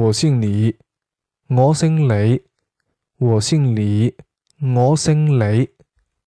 我姓李我姓李。我姓李我姓李。